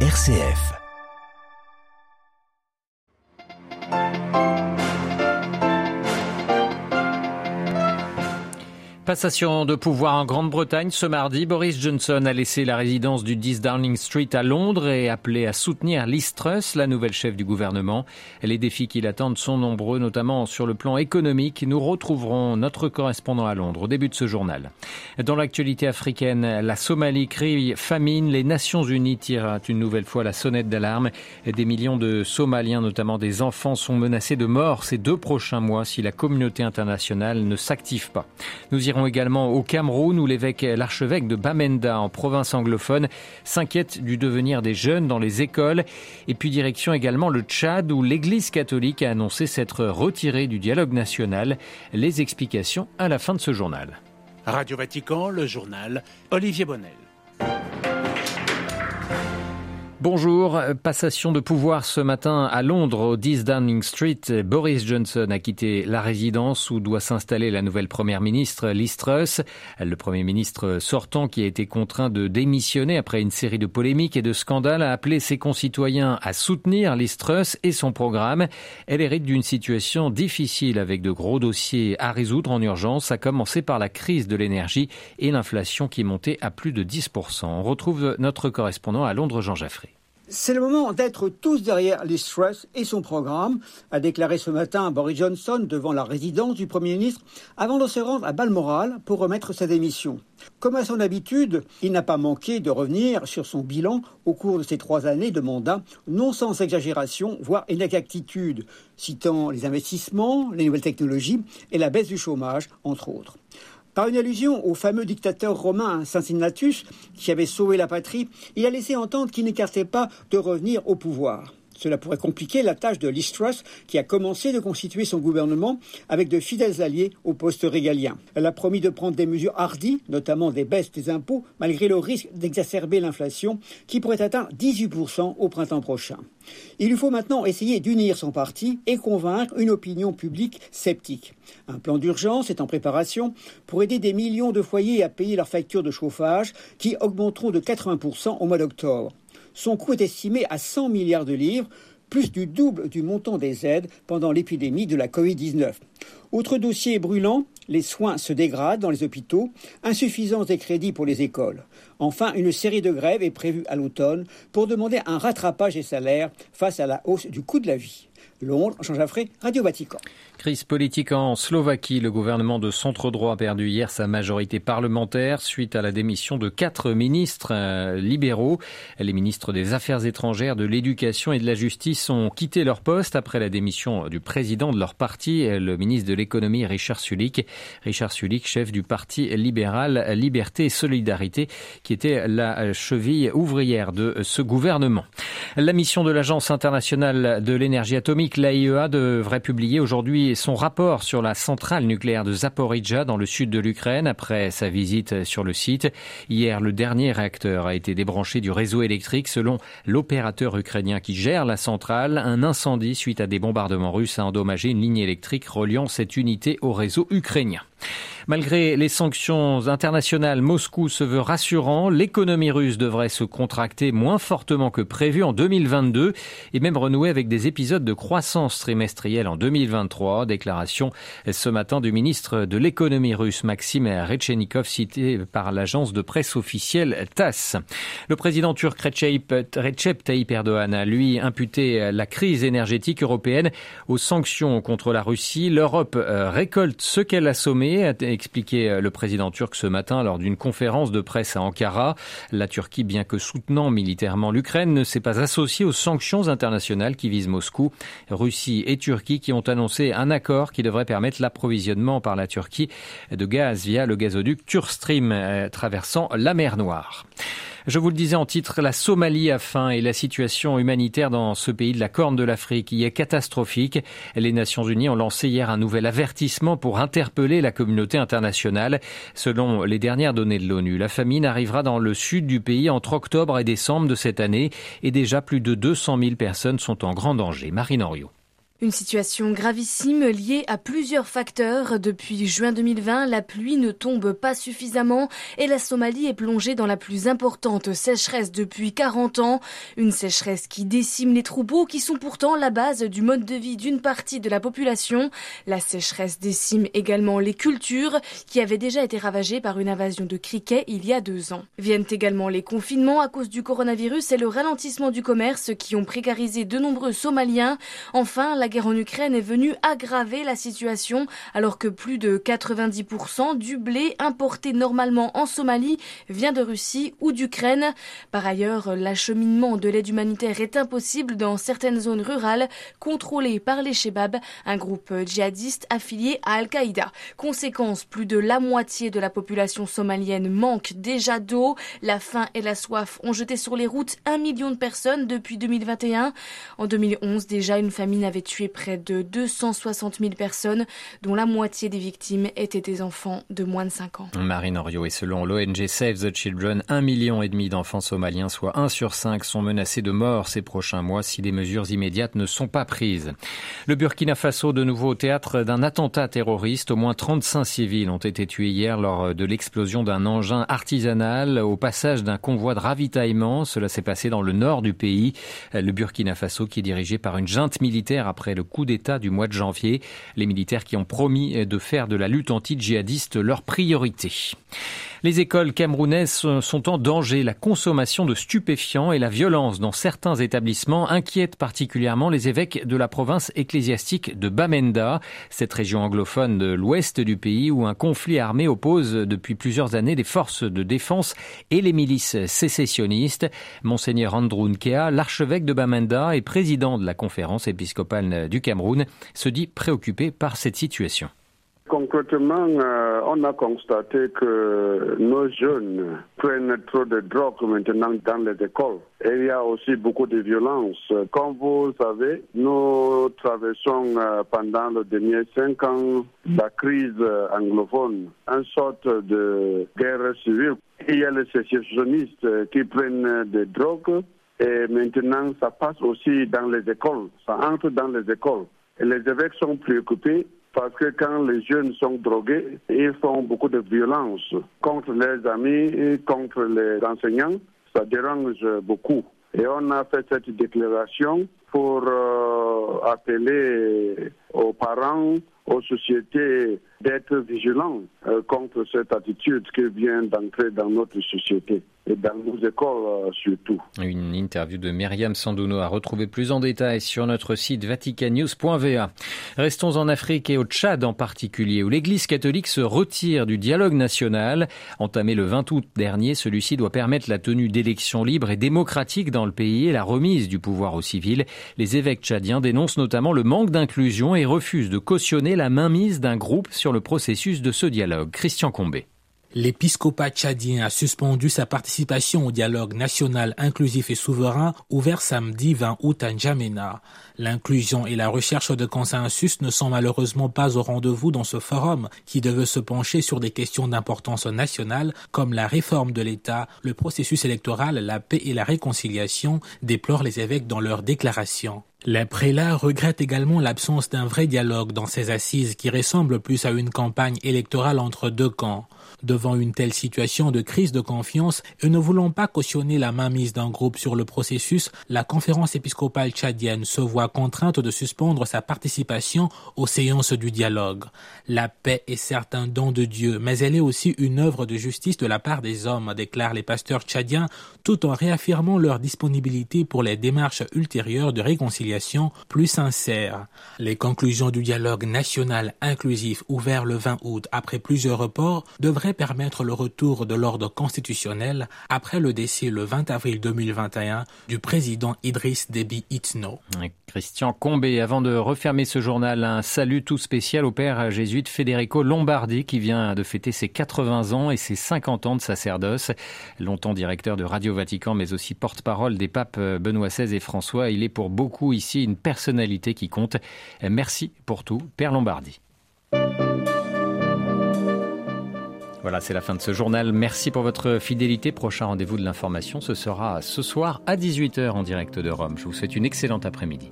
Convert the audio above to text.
RCF. Passation de pouvoir en Grande-Bretagne ce mardi, Boris Johnson a laissé la résidence du 10 Downing Street à Londres et appelé à soutenir Liz Truss, la nouvelle chef du gouvernement. Les défis qui l'attendent sont nombreux, notamment sur le plan économique. Nous retrouverons notre correspondant à Londres au début de ce journal. Dans l'actualité africaine, la Somalie crie famine. Les Nations Unies tirent une nouvelle fois la sonnette d'alarme. Des millions de Somaliens, notamment des enfants, sont menacés de mort ces deux prochains mois si la communauté internationale ne s'active pas. Nous également au Cameroun où l'évêque, l'archevêque de Bamenda en province anglophone s'inquiète du devenir des jeunes dans les écoles. Et puis direction également le Tchad où l'église catholique a annoncé s'être retirée du dialogue national. Les explications à la fin de ce journal. Radio Vatican, le journal Olivier Bonnel. Bonjour, passation de pouvoir ce matin à Londres au 10 Downing Street. Boris Johnson a quitté la résidence où doit s'installer la nouvelle première ministre Liz Truss. Le premier ministre sortant qui a été contraint de démissionner après une série de polémiques et de scandales a appelé ses concitoyens à soutenir Liz Truss et son programme. Elle hérite d'une situation difficile avec de gros dossiers à résoudre en urgence, à commencer par la crise de l'énergie et l'inflation qui montait à plus de 10%. On retrouve notre correspondant à Londres, Jean Jaffré. C'est le moment d'être tous derrière Liz Truss et son programme, a déclaré ce matin Boris Johnson devant la résidence du Premier ministre avant de se rendre à Balmoral pour remettre sa démission. Comme à son habitude, il n'a pas manqué de revenir sur son bilan au cours de ses trois années de mandat, non sans exagération, voire inexactitude, citant les investissements, les nouvelles technologies et la baisse du chômage, entre autres. Par une allusion au fameux dictateur romain Cincinnatus, qui avait sauvé la patrie, il a laissé entendre qu'il n'écartait pas de revenir au pouvoir. Cela pourrait compliquer la tâche de Truss, qui a commencé de constituer son gouvernement avec de fidèles alliés au poste régalien. Elle a promis de prendre des mesures hardies, notamment des baisses des impôts, malgré le risque d'exacerber l'inflation, qui pourrait atteindre 18% au printemps prochain. Il lui faut maintenant essayer d'unir son parti et convaincre une opinion publique sceptique. Un plan d'urgence est en préparation pour aider des millions de foyers à payer leurs factures de chauffage qui augmenteront de 80% au mois d'octobre. Son coût est estimé à 100 milliards de livres, plus du double du montant des aides pendant l'épidémie de la Covid-19. Autre dossier brûlant, les soins se dégradent dans les hôpitaux, insuffisance des crédits pour les écoles. Enfin, une série de grèves est prévue à l'automne pour demander un rattrapage des salaires face à la hausse du coût de la vie. Londres, Jean Jaffré, Radio Vatican. Crise politique en Slovaquie. Le gouvernement de centre-droit a perdu hier sa majorité parlementaire suite à la démission de quatre ministres euh, libéraux. Les ministres des Affaires étrangères, de l'Éducation et de la Justice ont quitté leur poste après la démission du président de leur parti, le ministre de l'Économie Richard Sulik. Richard Sulik, chef du parti libéral Liberté et Solidarité, qui était la cheville ouvrière de ce gouvernement. La mission de l'Agence internationale de l'énergie atomique l'AIEA devrait publier aujourd'hui son rapport sur la centrale nucléaire de Zaporizhzhia dans le sud de l'Ukraine après sa visite sur le site. Hier, le dernier réacteur a été débranché du réseau électrique selon l'opérateur ukrainien qui gère la centrale. Un incendie suite à des bombardements russes a endommagé une ligne électrique reliant cette unité au réseau ukrainien. Malgré les sanctions internationales, Moscou se veut rassurant. L'économie russe devrait se contracter moins fortement que prévu en 2022 et même renouer avec des épisodes de croissance trimestrielle en 2023. Déclaration ce matin du ministre de l'économie russe Maxime Rechenikov cité par l'agence de presse officielle TASS. Le président turc Recep Tayyip Erdogan a lui imputé la crise énergétique européenne aux sanctions contre la Russie. L'Europe euh, récolte ce qu'elle a sommé, expliqué euh, le président turc ce matin lors d'une conférence de presse à Ankara. La Turquie, bien que soutenant militairement l'Ukraine, ne s'est pas associée aux sanctions internationales qui visent Moscou. Russie et Turquie qui ont annoncé un accord qui devrait permettre l'approvisionnement par la Turquie de gaz via le gazoduc Turkstream euh, traversant la mer Noire. Je vous le disais en titre, la Somalie a faim et la situation humanitaire dans ce pays de la Corne de l'Afrique y est catastrophique. Les Nations Unies ont lancé hier un nouvel avertissement pour interpeller la communauté internationale. Selon les dernières données de l'ONU, la famine arrivera dans le sud du pays entre octobre et décembre de cette année et déjà plus de 200 000 personnes sont en grand danger. Marine Henriot. Une situation gravissime liée à plusieurs facteurs. Depuis juin 2020, la pluie ne tombe pas suffisamment et la Somalie est plongée dans la plus importante sécheresse depuis 40 ans. Une sécheresse qui décime les troupeaux qui sont pourtant la base du mode de vie d'une partie de la population. La sécheresse décime également les cultures qui avaient déjà été ravagées par une invasion de criquets il y a deux ans. Viennent également les confinements à cause du coronavirus et le ralentissement du commerce qui ont précarisé de nombreux Somaliens. Enfin, guerre en Ukraine est venue aggraver la situation alors que plus de 90% du blé importé normalement en Somalie vient de Russie ou d'Ukraine. Par ailleurs, l'acheminement de l'aide humanitaire est impossible dans certaines zones rurales contrôlées par les Shebab, un groupe djihadiste affilié à Al-Qaïda. Conséquence, plus de la moitié de la population somalienne manque déjà d'eau. La faim et la soif ont jeté sur les routes un million de personnes depuis 2021. En 2011, déjà, une famine avait tué près de 260 000 personnes, dont la moitié des victimes étaient des enfants de moins de 5 ans. Marine Orio, et selon l'ONG Save the Children, un million et demi d'enfants somaliens, soit 1 sur 5, sont menacés de mort ces prochains mois si des mesures immédiates ne sont pas prises. Le Burkina Faso, de nouveau au théâtre d'un attentat terroriste. Au moins 35 civils ont été tués hier lors de l'explosion d'un engin artisanal au passage d'un convoi de ravitaillement. Cela s'est passé dans le nord du pays. Le Burkina Faso qui est dirigé par une junte militaire après le coup d'État du mois de janvier. Les militaires qui ont promis de faire de la lutte anti-djihadiste leur priorité. Les écoles camerounaises sont en danger. La consommation de stupéfiants et la violence dans certains établissements inquiètent particulièrement les évêques de la province ecclésiastique de Bamenda, cette région anglophone de l'ouest du pays où un conflit armé oppose depuis plusieurs années des forces de défense et les milices sécessionnistes. Monseigneur Andrew Nkea, l'archevêque de Bamenda et président de la conférence épiscopale du Cameroun, se dit préoccupé par cette situation. Euh, on a constaté que nos jeunes prennent trop de drogue maintenant dans les écoles. Et il y a aussi beaucoup de violence. Comme vous savez, nous traversons euh, pendant les derniers cinq ans la crise anglophone, une sorte de guerre civile. Il y a les sécessionnistes qui prennent des drogues et maintenant ça passe aussi dans les écoles, ça entre dans les écoles. Et les évêques sont préoccupés parce que quand les jeunes sont drogués, ils font beaucoup de violence contre les amis et contre les enseignants. Ça dérange beaucoup. Et on a fait cette déclaration pour euh, appeler aux parents, aux sociétés d'être vigilants euh, contre cette attitude qui vient d'entrer dans notre société et dans nos écoles euh, surtout. Une interview de Myriam Sanduno à retrouver plus en détail sur notre site vaticannews.va. Restons en Afrique et au Tchad en particulier, où l'Église catholique se retire du dialogue national. Entamé le 20 août dernier, celui-ci doit permettre la tenue d'élections libres et démocratiques dans le pays et la remise du pouvoir aux civils. Les évêques tchadiens dénoncent notamment le manque d'inclusion et refusent de cautionner la mainmise d'un groupe sur le processus de ce dialogue. Christian Combé. L'épiscopat tchadien a suspendu sa participation au dialogue national inclusif et souverain ouvert samedi 20 août à N'Djamena. L'inclusion et la recherche de consensus ne sont malheureusement pas au rendez-vous dans ce forum qui devait se pencher sur des questions d'importance nationale comme la réforme de l'État, le processus électoral, la paix et la réconciliation, déplorent les évêques dans leur déclaration. Les prélats regrettent également l'absence d'un vrai dialogue dans ces assises qui ressemblent plus à une campagne électorale entre deux camps. Devant une telle situation de crise de confiance et ne voulant pas cautionner la mainmise d'un groupe sur le processus, la conférence épiscopale tchadienne se voit contrainte de suspendre sa participation aux séances du dialogue. La paix est certes un don de Dieu, mais elle est aussi une œuvre de justice de la part des hommes, déclarent les pasteurs tchadiens, tout en réaffirmant leur disponibilité pour les démarches ultérieures de réconciliation plus sincères. Les conclusions du dialogue national inclusif ouvert le 20 août après plusieurs reports devraient permettre le retour de l'ordre constitutionnel après le décès le 20 avril 2021 du président Idriss Déby Itno. Christian Combé, avant de refermer ce journal, un salut tout spécial au père jésuite Federico Lombardi qui vient de fêter ses 80 ans et ses 50 ans de sacerdoce. Longtemps directeur de Radio Vatican mais aussi porte-parole des papes Benoît XVI et François, il est pour beaucoup une personnalité qui compte. Merci pour tout, Père Lombardi. Voilà, c'est la fin de ce journal. Merci pour votre fidélité. Prochain rendez-vous de l'information, ce sera ce soir à 18h en direct de Rome. Je vous souhaite une excellente après-midi.